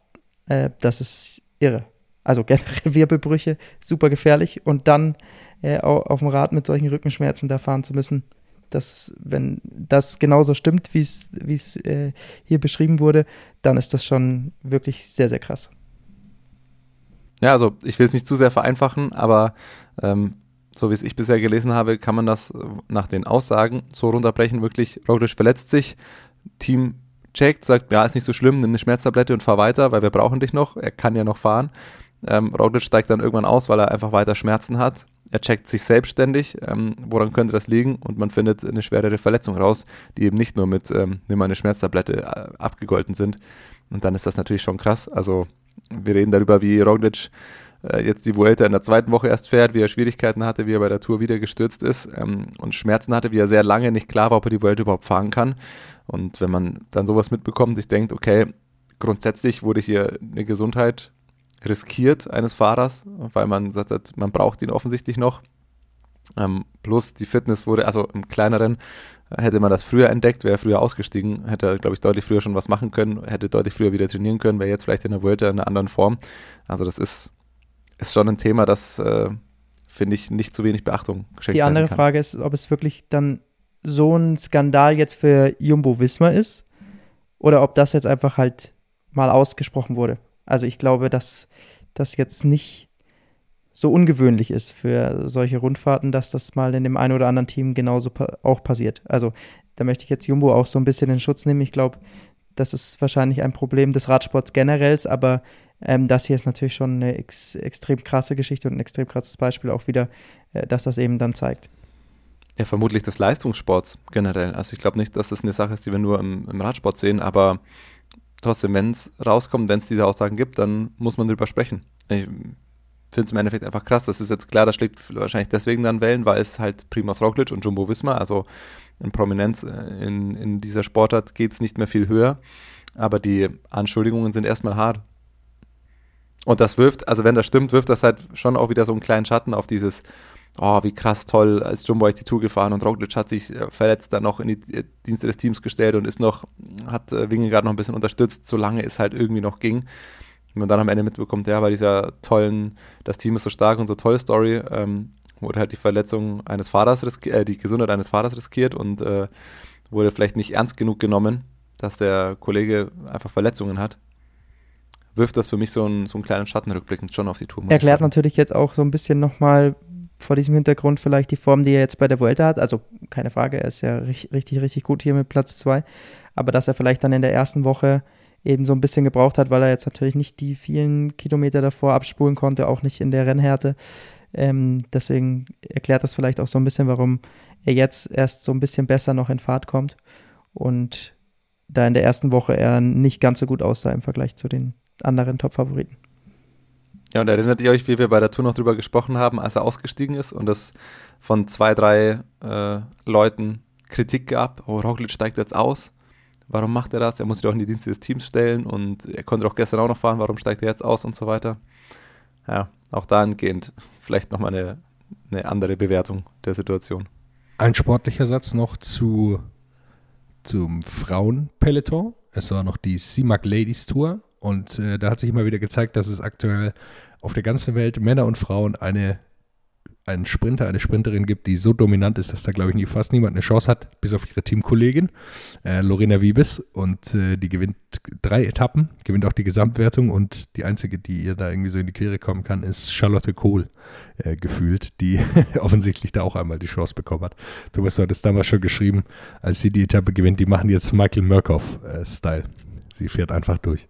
äh, das ist irre. Also generell Wirbelbrüche, super gefährlich. Und dann äh, au- auf dem Rad mit solchen Rückenschmerzen da fahren zu müssen, das, wenn das genauso stimmt, wie es wie es, äh, hier beschrieben wurde, dann ist das schon wirklich sehr, sehr krass. Ja, also ich will es nicht zu sehr vereinfachen, aber ähm, so wie es ich bisher gelesen habe, kann man das äh, nach den Aussagen so runterbrechen. Wirklich, Roglic verletzt sich, Team checkt, sagt, ja, ist nicht so schlimm, nimm eine Schmerztablette und fahr weiter, weil wir brauchen dich noch. Er kann ja noch fahren. Ähm, Roglic steigt dann irgendwann aus, weil er einfach weiter Schmerzen hat. Er checkt sich selbstständig, ähm, woran könnte das liegen und man findet eine schwerere Verletzung raus, die eben nicht nur mit ähm, nimm eine Schmerztablette äh, abgegolten sind. Und dann ist das natürlich schon krass. Also wir reden darüber, wie Roglic äh, jetzt die Vuelta in der zweiten Woche erst fährt, wie er Schwierigkeiten hatte, wie er bei der Tour wieder gestürzt ist ähm, und Schmerzen hatte, wie er sehr lange nicht klar war, ob er die Vuelta überhaupt fahren kann. Und wenn man dann sowas mitbekommt, sich denkt, okay, grundsätzlich wurde hier eine Gesundheit riskiert eines Fahrers, weil man sagt, man braucht ihn offensichtlich noch. Ähm, plus die Fitness wurde, also im kleineren, äh, hätte man das früher entdeckt, wäre früher ausgestiegen, hätte, er, glaube ich, deutlich früher schon was machen können, hätte deutlich früher wieder trainieren können, wäre jetzt vielleicht in der Vuelta in einer anderen Form. Also das ist, ist schon ein Thema, das, äh, finde ich, nicht zu wenig Beachtung geschenkt Die andere. Frage ist, ob es wirklich dann so ein Skandal jetzt für Jumbo Wismar ist oder ob das jetzt einfach halt mal ausgesprochen wurde. Also ich glaube, dass das jetzt nicht so ungewöhnlich ist für solche Rundfahrten, dass das mal in dem einen oder anderen Team genauso pa auch passiert. Also da möchte ich jetzt Jumbo auch so ein bisschen in Schutz nehmen. Ich glaube, das ist wahrscheinlich ein Problem des Radsports generells, aber ähm, das hier ist natürlich schon eine ex extrem krasse Geschichte und ein extrem krasses Beispiel auch wieder, äh, dass das eben dann zeigt. Ja, vermutlich des Leistungssports generell. Also ich glaube nicht, dass das eine Sache ist, die wir nur im, im Radsport sehen, aber trotzdem, wenn es rauskommt, wenn es diese Aussagen gibt, dann muss man drüber sprechen. Ich finde es im Endeffekt einfach krass. Das ist jetzt klar, das schlägt wahrscheinlich deswegen dann Wellen, weil es halt Primoz Roglic und Jumbo Wismar, also in Prominenz äh, in, in dieser Sportart geht es nicht mehr viel höher, aber die Anschuldigungen sind erstmal hart. und das wirft, also wenn das stimmt, wirft das halt schon auch wieder so einen kleinen Schatten auf dieses, oh, wie krass toll, als Jumbo ich die Tour gefahren und Roglic hat sich äh, verletzt dann noch in die äh, Dienste des Teams gestellt und ist noch, hat äh, Wingegaard noch ein bisschen unterstützt, solange es halt irgendwie noch ging. Und man dann am Ende mitbekommt, ja, bei dieser tollen, das Team ist so stark und so toll Story, ähm, wurde halt die Verletzung eines Fahrers riskiert, äh, die Gesundheit eines Fahrers riskiert und äh, wurde vielleicht nicht ernst genug genommen, dass der Kollege einfach Verletzungen hat. Wirft das für mich so einen, so einen kleinen Schatten rückblickend schon auf die Tour. Erklärt natürlich jetzt auch so ein bisschen nochmal vor diesem Hintergrund vielleicht die Form, die er jetzt bei der Vuelta hat. Also keine Frage, er ist ja richtig, richtig, gut hier mit Platz 2. Aber dass er vielleicht dann in der ersten Woche eben so ein bisschen gebraucht hat, weil er jetzt natürlich nicht die vielen Kilometer davor abspulen konnte, auch nicht in der Rennhärte. Ähm, deswegen erklärt das vielleicht auch so ein bisschen, warum er jetzt erst so ein bisschen besser noch in Fahrt kommt und da in der ersten Woche er nicht ganz so gut aussah im Vergleich zu den anderen Top-Favoriten. Ja, und erinnert ihr euch, wie wir bei der Tour noch drüber gesprochen haben, als er ausgestiegen ist und es von zwei, drei äh, Leuten Kritik gab, oh, Roglic steigt jetzt aus. Warum macht er das? Er muss sich doch in die Dienste des Teams stellen und er konnte doch gestern auch noch fahren, warum steigt er jetzt aus und so weiter. Ja, auch dahingehend vielleicht nochmal eine, eine andere Bewertung der Situation. Ein sportlicher Satz noch zu, zum Frauenpeloton. Es war noch die CIMAC Ladies Tour und äh, da hat sich immer wieder gezeigt, dass es aktuell auf der ganzen Welt Männer und Frauen eine einen Sprinter, eine Sprinterin gibt, die so dominant ist, dass da, glaube ich, nie, fast niemand eine Chance hat, bis auf ihre Teamkollegin, äh, Lorena Wiebes. Und äh, die gewinnt drei Etappen, gewinnt auch die Gesamtwertung. Und die einzige, die ihr da irgendwie so in die Quere kommen kann, ist Charlotte Kohl äh, gefühlt, die offensichtlich da auch einmal die Chance bekommen hat. Thomas, du hattest damals schon geschrieben, als sie die Etappe gewinnt, die machen jetzt Michael Murkoff-Style. sie fährt einfach durch.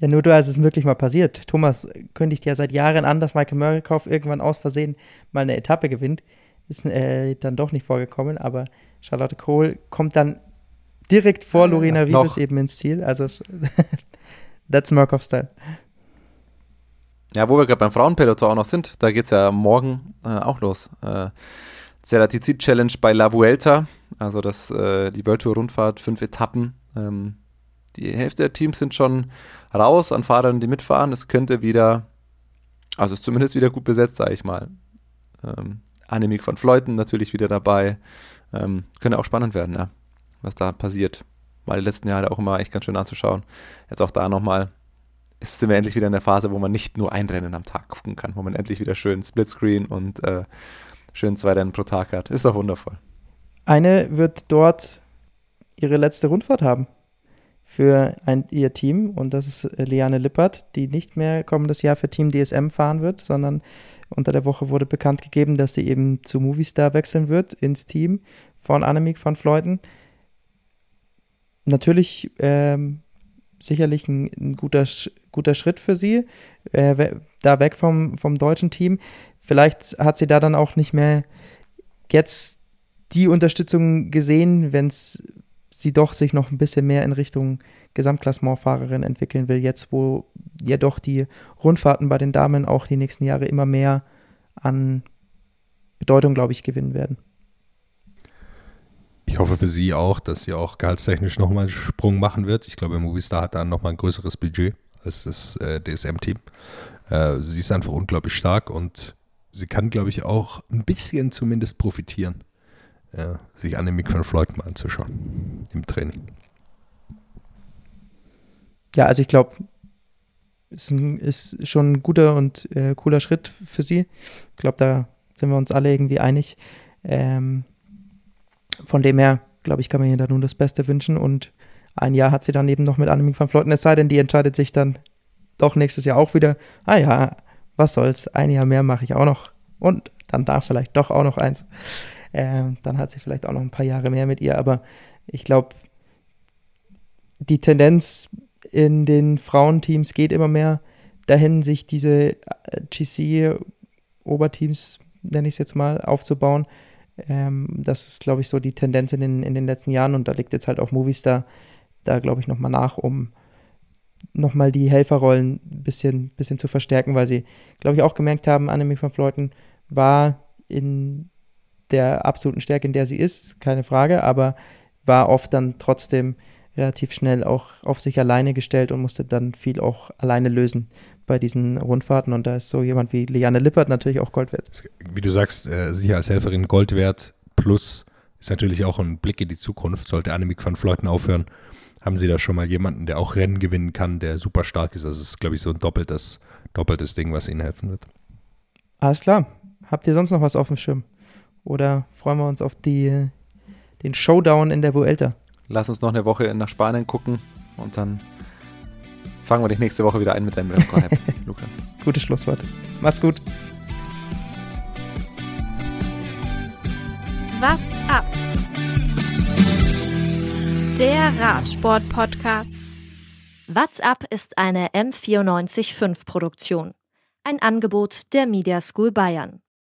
Ja, nur du, als es wirklich mal passiert. Thomas kündigt ja seit Jahren an, dass Michael Murkoff irgendwann aus Versehen mal eine Etappe gewinnt. Ist äh, dann doch nicht vorgekommen, aber Charlotte Kohl kommt dann direkt vor ja, Lorena Wiebes eben ins Ziel. Also, that's Murkoff-Style. Ja, wo wir gerade beim Frauenpeloton auch noch sind, da geht es ja morgen äh, auch los. Äh, Ceratizid Challenge bei La Vuelta, also das, äh, die World Tour Rundfahrt, fünf Etappen. Ähm, die Hälfte der Teams sind schon raus an Fahrern, die mitfahren. Es könnte wieder, also ist zumindest wieder gut besetzt, sage ich mal. Ähm, Annemiek von Fleuten natürlich wieder dabei. Ähm, könnte auch spannend werden, ja, was da passiert. War die letzten Jahre auch immer echt ganz schön anzuschauen. Jetzt auch da nochmal. Jetzt sind wir endlich wieder in der Phase, wo man nicht nur ein Rennen am Tag gucken kann, wo man endlich wieder schön Splitscreen und äh, schön zwei Rennen pro Tag hat. Ist doch wundervoll. Eine wird dort ihre letzte Rundfahrt haben für ein, ihr Team und das ist äh, Liane Lippert, die nicht mehr kommendes Jahr für Team DSM fahren wird, sondern unter der Woche wurde bekannt gegeben, dass sie eben zu Movistar wechseln wird ins Team von Annemiek van Fleuten. Natürlich ähm, sicherlich ein, ein, guter, guter Schritt für sie, äh, da weg vom, vom deutschen Team. Vielleicht hat sie da dann auch nicht mehr jetzt die Unterstützung gesehen, wenn es sie doch sich noch ein bisschen mehr in Richtung Gesamtklassementfahrerin entwickeln will, jetzt wo ja doch die Rundfahrten bei den Damen auch die nächsten Jahre immer mehr an Bedeutung, glaube ich, gewinnen werden. Ich hoffe für sie auch, dass sie auch gehaltstechnisch nochmal einen Sprung machen wird. Ich glaube, Movistar hat da nochmal ein größeres Budget als das äh, DSM-Team. Äh, sie ist einfach unglaublich stark und sie kann, glaube ich, auch ein bisschen zumindest profitieren ja, sich Annemiek van Floyd mal anzuschauen im Training. Ja, also ich glaube, ist, ist schon ein guter und äh, cooler Schritt für sie. Ich glaube, da sind wir uns alle irgendwie einig. Ähm, von dem her, glaube ich, kann man ihr da nun das Beste wünschen und ein Jahr hat sie dann eben noch mit Annemiek van Flotten, es sei denn, die entscheidet sich dann doch nächstes Jahr auch wieder, ah ja, was soll's, ein Jahr mehr mache ich auch noch und dann darf vielleicht doch auch noch eins. Ähm, dann hat sie vielleicht auch noch ein paar Jahre mehr mit ihr. Aber ich glaube, die Tendenz in den Frauenteams geht immer mehr dahin, sich diese äh, GC-Oberteams, nenne ich es jetzt mal, aufzubauen. Ähm, das ist, glaube ich, so die Tendenz in den, in den letzten Jahren und da liegt jetzt halt auch Movistar da, glaube ich, nochmal nach, um nochmal die Helferrollen ein bisschen, bisschen zu verstärken, weil sie, glaube ich, auch gemerkt haben, Annemiek van Fleuten war in der absoluten Stärke, in der sie ist, keine Frage, aber war oft dann trotzdem relativ schnell auch auf sich alleine gestellt und musste dann viel auch alleine lösen bei diesen Rundfahrten und da ist so jemand wie Liane Lippert natürlich auch Gold wert. Wie du sagst, äh, sicher als Helferin Gold wert plus ist natürlich auch ein Blick in die Zukunft. Sollte Annemiek van Fleuten aufhören, haben sie da schon mal jemanden, der auch Rennen gewinnen kann, der super stark ist. Also es ist, glaube ich, so ein doppeltes, doppeltes Ding, was ihnen helfen wird. Alles klar. Habt ihr sonst noch was auf dem Schirm? Oder freuen wir uns auf die, den Showdown in der Vuelta? Lass uns noch eine Woche nach Spanien gucken und dann fangen wir dich nächste Woche wieder ein mit deinem Remco-Hype, Lukas. Gutes Schlusswort. Macht's gut. What's up? Der Radsport-Podcast. What's up ist eine M945 Produktion. Ein Angebot der Media School Bayern.